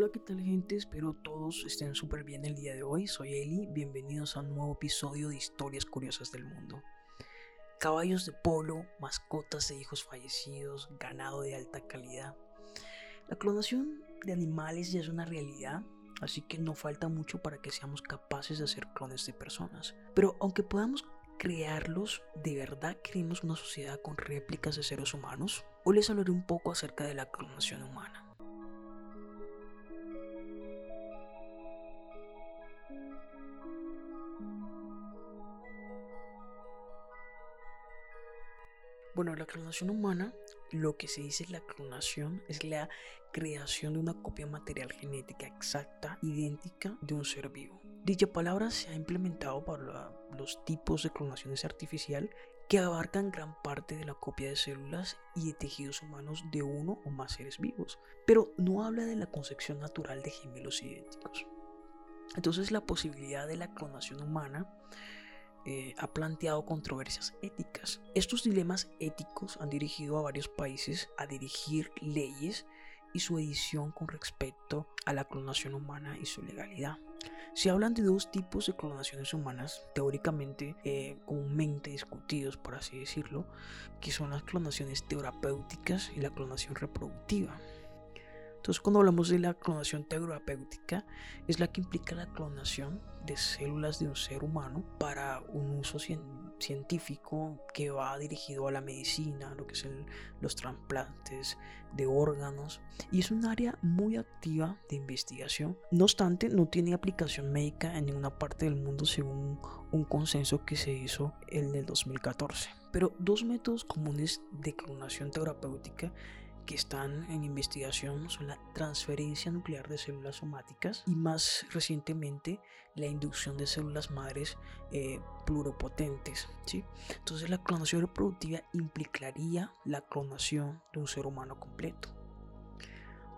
Hola, ¿qué tal gente? Espero todos estén súper bien el día de hoy. Soy Eli, bienvenidos a un nuevo episodio de Historias Curiosas del Mundo. Caballos de polo, mascotas de hijos fallecidos, ganado de alta calidad. La clonación de animales ya es una realidad, así que no falta mucho para que seamos capaces de hacer clones de personas. Pero aunque podamos crearlos, ¿de verdad queremos una sociedad con réplicas de seres humanos? Hoy les hablaré un poco acerca de la clonación humana. Bueno, la clonación humana, lo que se dice la clonación es la creación de una copia material genética exacta, idéntica de un ser vivo. Dicha palabra se ha implementado para los tipos de clonaciones artificial que abarcan gran parte de la copia de células y de tejidos humanos de uno o más seres vivos, pero no habla de la concepción natural de gemelos idénticos. Entonces la posibilidad de la clonación humana eh, ha planteado controversias éticas. Estos dilemas éticos han dirigido a varios países a dirigir leyes y su edición con respecto a la clonación humana y su legalidad. Se hablan de dos tipos de clonaciones humanas teóricamente eh, comúnmente discutidos, por así decirlo, que son las clonaciones terapéuticas y la clonación reproductiva. Entonces, cuando hablamos de la clonación terapéutica, es la que implica la clonación de células de un ser humano para un uso científico que va dirigido a la medicina, lo que son los trasplantes de órganos, y es un área muy activa de investigación. No obstante, no tiene aplicación médica en ninguna parte del mundo según un consenso que se hizo en el 2014. Pero dos métodos comunes de clonación terapéutica que están en investigación son la transferencia nuclear de células somáticas y más recientemente la inducción de células madres eh, pluropotentes. ¿sí? Entonces la clonación reproductiva implicaría la clonación de un ser humano completo.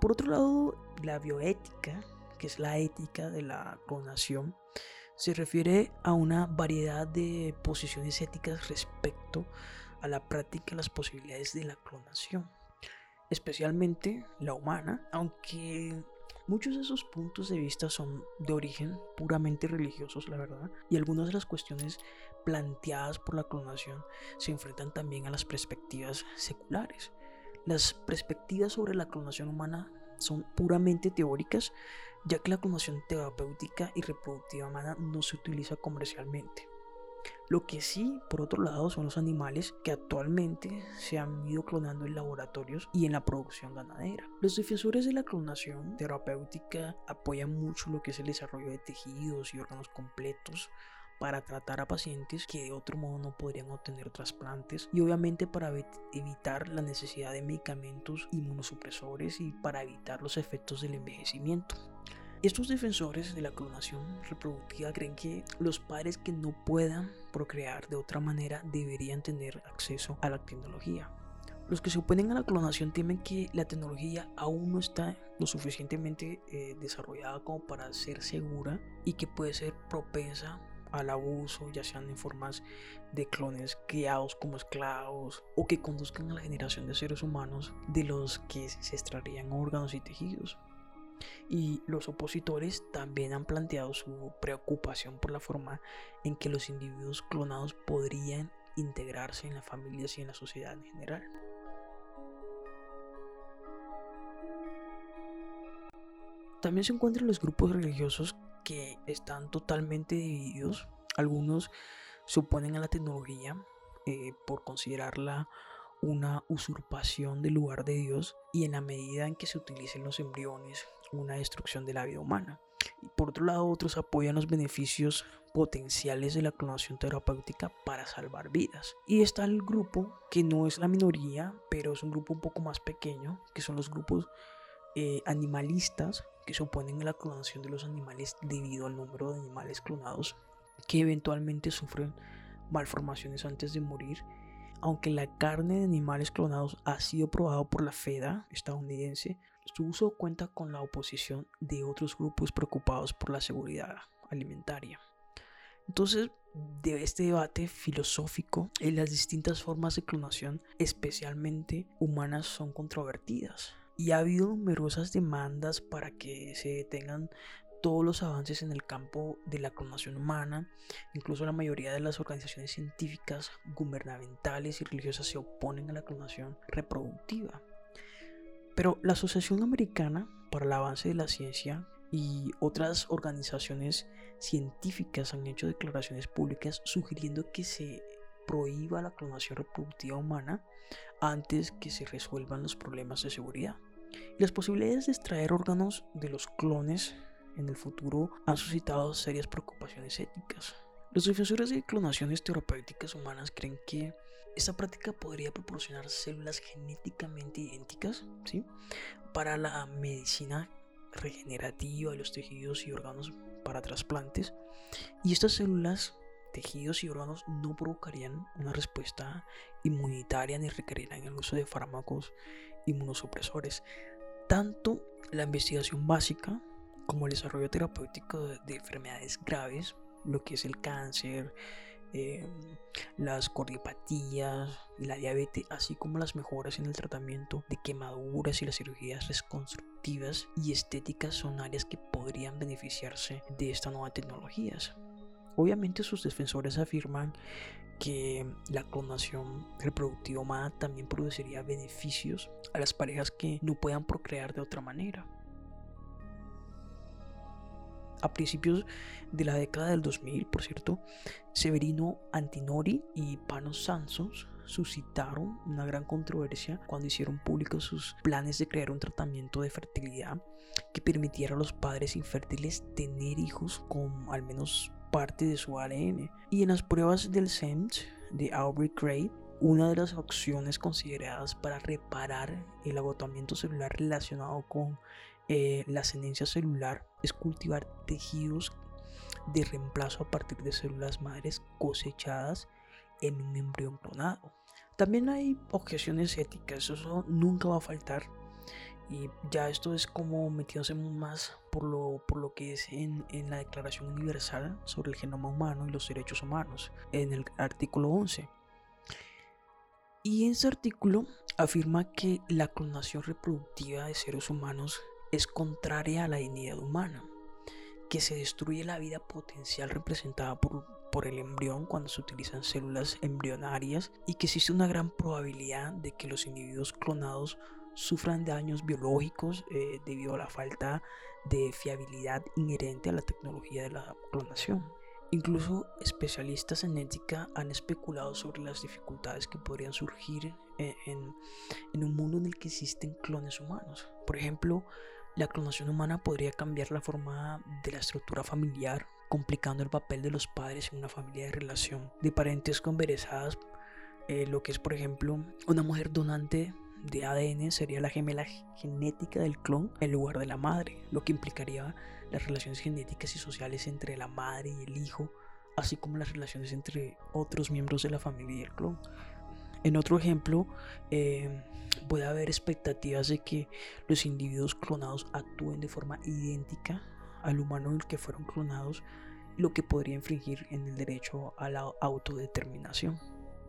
Por otro lado, la bioética, que es la ética de la clonación, se refiere a una variedad de posiciones éticas respecto a la práctica y las posibilidades de la clonación especialmente la humana, aunque muchos de esos puntos de vista son de origen puramente religiosos, la verdad, y algunas de las cuestiones planteadas por la clonación se enfrentan también a las perspectivas seculares. Las perspectivas sobre la clonación humana son puramente teóricas, ya que la clonación terapéutica y reproductiva humana no se utiliza comercialmente. Lo que sí, por otro lado, son los animales que actualmente se han ido clonando en laboratorios y en la producción ganadera. Los defensores de la clonación terapéutica apoyan mucho lo que es el desarrollo de tejidos y órganos completos para tratar a pacientes que de otro modo no podrían obtener trasplantes y obviamente para evitar la necesidad de medicamentos inmunosupresores y para evitar los efectos del envejecimiento. Estos defensores de la clonación reproductiva creen que los padres que no puedan procrear de otra manera deberían tener acceso a la tecnología. Los que se oponen a la clonación temen que la tecnología aún no está lo suficientemente eh, desarrollada como para ser segura y que puede ser propensa al abuso, ya sean en formas de clones criados como esclavos o que conduzcan a la generación de seres humanos de los que se extraerían órganos y tejidos y los opositores también han planteado su preocupación por la forma en que los individuos clonados podrían integrarse en las familias y en la sociedad en general. También se encuentran los grupos religiosos que están totalmente divididos. Algunos se oponen a la tecnología eh, por considerarla una usurpación del lugar de Dios y en la medida en que se utilicen los embriones una destrucción de la vida humana. Y por otro lado, otros apoyan los beneficios potenciales de la clonación terapéutica para salvar vidas. Y está el grupo que no es la minoría, pero es un grupo un poco más pequeño, que son los grupos eh, animalistas que se oponen a la clonación de los animales debido al número de animales clonados que eventualmente sufren malformaciones antes de morir aunque la carne de animales clonados ha sido probado por la FEDA estadounidense, su uso cuenta con la oposición de otros grupos preocupados por la seguridad alimentaria. Entonces, de este debate filosófico, las distintas formas de clonación, especialmente humanas, son controvertidas. Y ha habido numerosas demandas para que se detengan todos los avances en el campo de la clonación humana. Incluso la mayoría de las organizaciones científicas, gubernamentales y religiosas se oponen a la clonación reproductiva. Pero la Asociación Americana para el Avance de la Ciencia y otras organizaciones científicas han hecho declaraciones públicas sugiriendo que se prohíba la clonación reproductiva humana antes que se resuelvan los problemas de seguridad. las posibilidades de extraer órganos de los clones en el futuro han suscitado serias preocupaciones éticas. Los defensores de clonaciones terapéuticas humanas creen que esta práctica podría proporcionar células genéticamente idénticas ¿sí? para la medicina regenerativa de los tejidos y órganos para trasplantes. Y estas células, tejidos y órganos no provocarían una respuesta inmunitaria ni requerirán el uso de fármacos inmunosupresores. Tanto la investigación básica como el desarrollo terapéutico de enfermedades graves, lo que es el cáncer, eh, las cordiopatías, la diabetes, así como las mejoras en el tratamiento de quemaduras y las cirugías reconstructivas y estéticas son áreas que podrían beneficiarse de estas nuevas tecnologías. Obviamente sus defensores afirman que la clonación reproductiva humana también produciría beneficios a las parejas que no puedan procrear de otra manera a principios de la década del 2000, por cierto, Severino Antinori y Panos Sansos suscitaron una gran controversia cuando hicieron públicos sus planes de crear un tratamiento de fertilidad que permitiera a los padres infértiles tener hijos con al menos parte de su ADN. Y en las pruebas del SEMS de Aubrey Gray, una de las opciones consideradas para reparar el agotamiento celular relacionado con eh, la ascendencia celular es cultivar tejidos de reemplazo a partir de células madres cosechadas en un embrión clonado. También hay objeciones éticas, eso nunca va a faltar. Y ya esto es como metiéndose más por lo, por lo que es en, en la Declaración Universal sobre el Genoma Humano y los Derechos Humanos, en el artículo 11. Y en ese artículo afirma que la clonación reproductiva de seres humanos es contraria a la dignidad humana, que se destruye la vida potencial representada por, por el embrión cuando se utilizan células embrionarias y que existe una gran probabilidad de que los individuos clonados sufran daños biológicos eh, debido a la falta de fiabilidad inherente a la tecnología de la clonación. Incluso especialistas en ética han especulado sobre las dificultades que podrían surgir eh, en, en, un mundo en el que existen clones humanos. Por ejemplo, la clonación humana podría cambiar la forma de la estructura familiar, complicando el papel de los padres en una familia de relación de parentes converezadas, eh, lo que es por ejemplo una mujer donante de ADN sería la gemela genética del clon en lugar de la madre, lo que implicaría las relaciones genéticas y sociales entre la madre y el hijo, así como las relaciones entre otros miembros de la familia y el clon. En otro ejemplo, eh, puede haber expectativas de que los individuos clonados actúen de forma idéntica al humano en el que fueron clonados, lo que podría infringir en el derecho a la autodeterminación.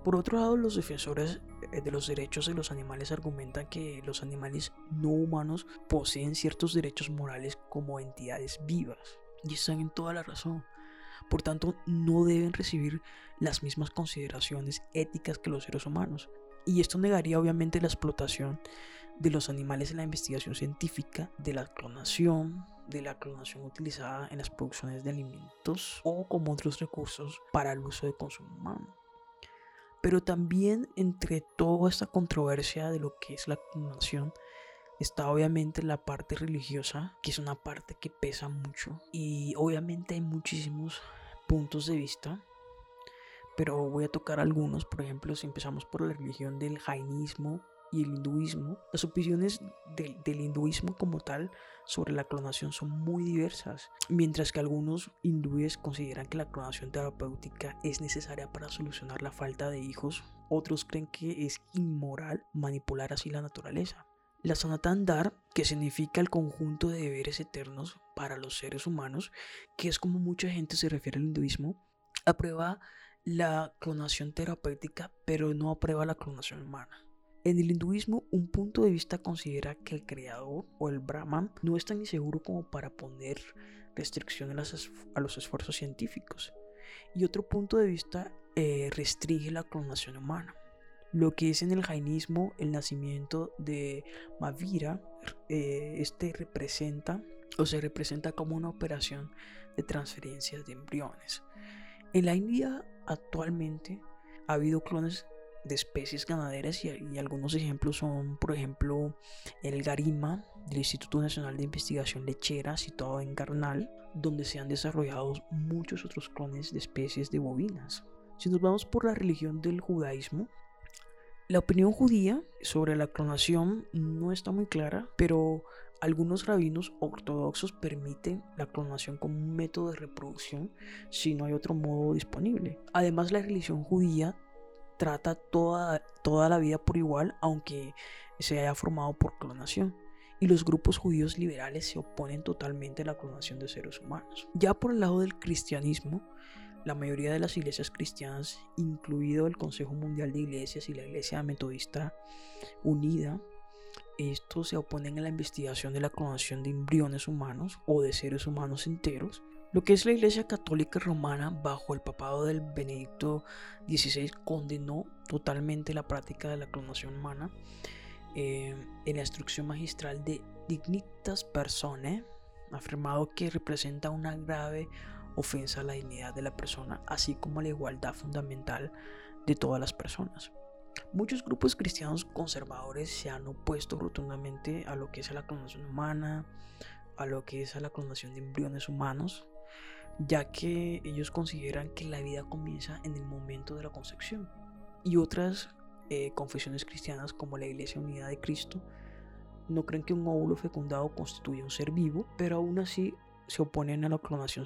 Por otro lado, los defensores eh, de los derechos de los animales argumentan que los animales no humanos poseen ciertos derechos morales como entidades vivas, y están en toda la razón. Por tanto, no deben recibir las mismas consideraciones éticas que los seres humanos. Y esto negaría obviamente la explotación de los animales en la investigación científica, de la clonación, de la clonación utilizada en las producciones de alimentos o como otros recursos para el uso de consumo humano. Pero también entre toda esta controversia de lo que es la clonación, está obviamente la parte religiosa, que es una parte que pesa mucho. Y obviamente hay muchísimos puntos de vista, pero voy a tocar algunos. Por ejemplo, si empezamos por la religión del jainismo y el hinduismo, las opiniones del hinduismo como tal sobre la clonación son muy diversas, mientras que algunos hindúes consideran que la clonación terapéutica es necesaria para solucionar la falta de hijos, otros creen que es inmoral manipular así la naturaleza. La Sanatan que significa el conjunto de deberes eternos para los seres humanos, que es como mucha gente se refiere al hinduismo, aprueba la clonación terapéutica, pero no aprueba la clonación humana. En el hinduismo, un punto de vista considera que el creador o el Brahman no es tan inseguro como para poner restricciones a los esfuerzos científicos. Y otro punto de vista eh, restringe la clonación humana. Lo que es en el jainismo el nacimiento de Mavira, eh, este representa o se representa como una operación de transferencia de embriones. En la India actualmente ha habido clones de especies ganaderas y, algunos ejemplos son, por ejemplo, el Garima del Instituto Nacional de Investigación Lechera situado en Garnal, donde se han desarrollado muchos otros clones de especies de bovinas. Si nos vamos por la religión del judaísmo, la opinión judía sobre la clonación no está muy clara, pero algunos rabinos ortodoxos permiten la clonación como un método de reproducción si no hay otro modo disponible. Además, la religión judía trata toda, toda la vida por igual, aunque se haya formado por clonación. Y los grupos judíos liberales se oponen totalmente a la clonación de seres humanos. Ya por el lado del cristianismo, la mayoría de las iglesias cristianas, incluido el Consejo Mundial de Iglesias y la Iglesia Metodista Unida, estos se oponen a la investigación de la clonación de embriones humanos o de seres humanos enteros lo que es la Iglesia Católica Romana bajo el papado del Benedicto XVI condenó totalmente la práctica de la clonación humana eh, en la instrucción magistral de Dignitas Personae, afirmado que representa una grave ofensa a la dignidad de la persona, así como a la igualdad fundamental de todas las personas. Muchos grupos cristianos conservadores se han opuesto rotundamente a lo que es la clonación humana, a lo que es la clonación de embriones humanos, ya que ellos consideran que la vida comienza en el momento de la concepción. Y otras eh, confesiones cristianas, como la Iglesia Unida de Cristo, no creen que un óvulo fecundado constituya un ser vivo, pero aún así se oponen a la clonación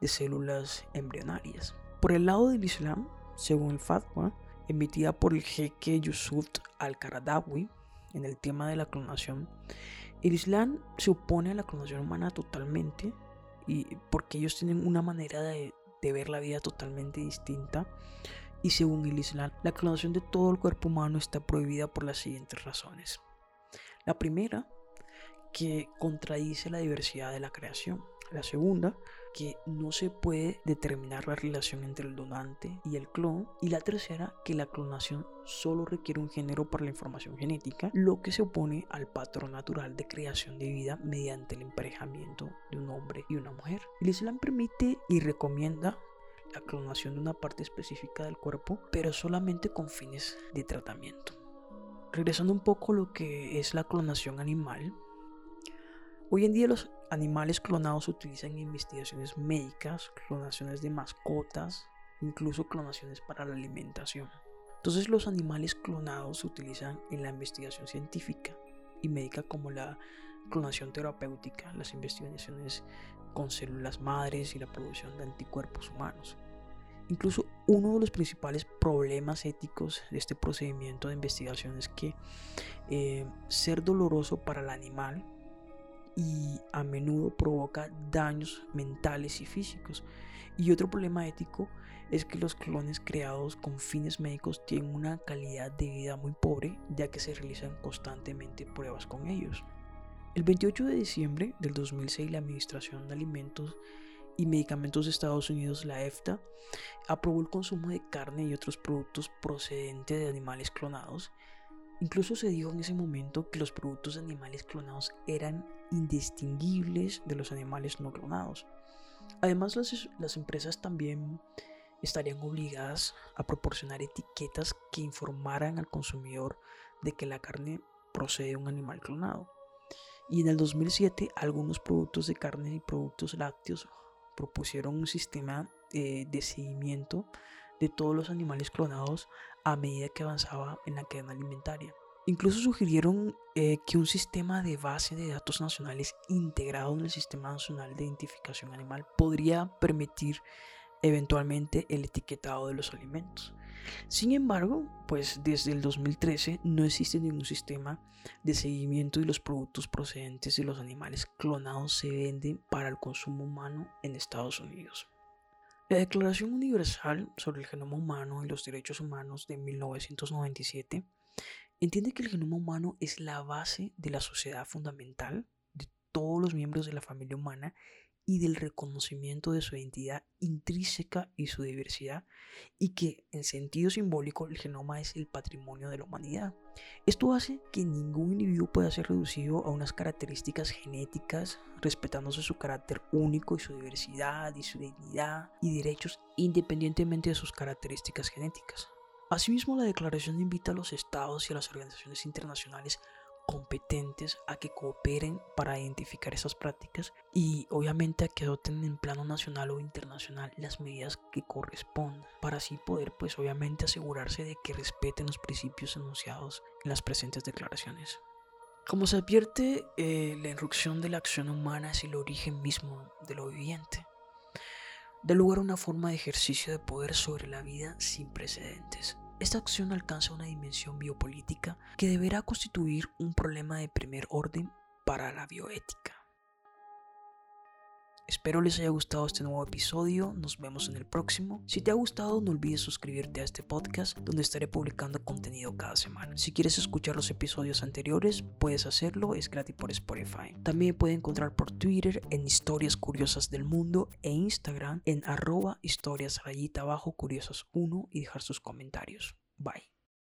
de células embrionarias. Por el lado del Islam, según el fatwa emitida por el jeque Yusuf al-Qaradawi en el tema de la clonación, el Islam se opone a la clonación humana totalmente y porque ellos tienen una manera de, ver la vida totalmente distinta. Y según el Islam, la clonación de todo el cuerpo humano está prohibida por las siguientes razones. La primera, que contradice la diversidad de la creación. La segunda, que no se puede determinar la relación entre el donante y el clon. Y la tercera, que la clonación solo requiere un género para la información genética, lo que se opone al patrón natural de creación de vida mediante el emparejamiento de un hombre y una mujer. El Islam permite y recomienda la clonación de una parte específica del cuerpo, pero solamente con fines de tratamiento. Regresando un poco a lo que es la clonación animal, Hoy en día los animales clonados se utilizan en investigaciones médicas, clonaciones de mascotas, incluso clonaciones para la alimentación. Entonces los animales clonados se utilizan en la investigación científica y médica como la clonación terapéutica, las investigaciones con células madres y la producción de anticuerpos humanos. Incluso uno de los principales problemas éticos de este procedimiento de investigación es que eh, ser doloroso para el animal y a menudo provoca daños mentales y físicos. Y otro problema ético es que los clones creados con fines médicos tienen una calidad de vida muy pobre ya que se realizan constantemente pruebas con ellos. El 28 de diciembre del 2006 la Administración de Alimentos y Medicamentos de Estados Unidos, la EFTA, aprobó el consumo de carne y otros productos procedentes de animales clonados Incluso se dijo en ese momento que los productos animales clonados eran indistinguibles de los animales no clonados. Además, las, empresas también estarían obligadas a proporcionar etiquetas que informaran al consumidor de que la carne procede de un animal clonado. Y en el 2007 algunos productos de carne y productos lácteos propusieron un sistema eh, de seguimiento de todos los animales clonados a medida que avanzaba en la cadena alimentaria. Incluso sugirieron eh, que un sistema de base de datos nacionales integrado en el Sistema Nacional de Identificación Animal podría permitir eventualmente el etiquetado de los alimentos. Sin embargo, pues desde el 2013 no existe ningún sistema de seguimiento y los productos procedentes de los animales clonados se venden para el consumo humano en Estados Unidos. La Declaración Universal sobre el Genoma Humano y los Derechos Humanos de 1997 entiende que el genoma humano es la base de la sociedad fundamental de todos los miembros de la familia humana y del reconocimiento de su identidad intrínseca y su diversidad, y que en sentido simbólico el genoma es el patrimonio de la humanidad. Esto hace que ningún individuo pueda ser reducido a unas características genéticas, respetándose su carácter único y su diversidad y su dignidad y derechos independientemente de sus características genéticas. Asimismo, la declaración invita a los estados y a las organizaciones internacionales competentes a que cooperen para identificar esas prácticas y obviamente a que adopten en plano nacional o internacional las medidas que correspondan para así poder pues obviamente asegurarse de que respeten los principios enunciados en las presentes declaraciones. Como se advierte, eh, la irrupción de la acción humana es el origen mismo de lo viviente. Da lugar a una forma de ejercicio de poder sobre la vida sin precedentes esta acción alcanza una dimensión biopolítica que deberá constituir un problema de primer orden para la bioética. Espero les haya gustado este nuevo episodio, nos vemos en el próximo. Si te ha gustado no olvides suscribirte a este podcast donde estaré publicando contenido cada semana. Si quieres escuchar los episodios anteriores puedes hacerlo, es gratis por Spotify. También puedes encontrar por Twitter en Historias Curiosas del Mundo e Instagram en arroba historias rayita abajo curiosas 1 y dejar sus comentarios. Bye.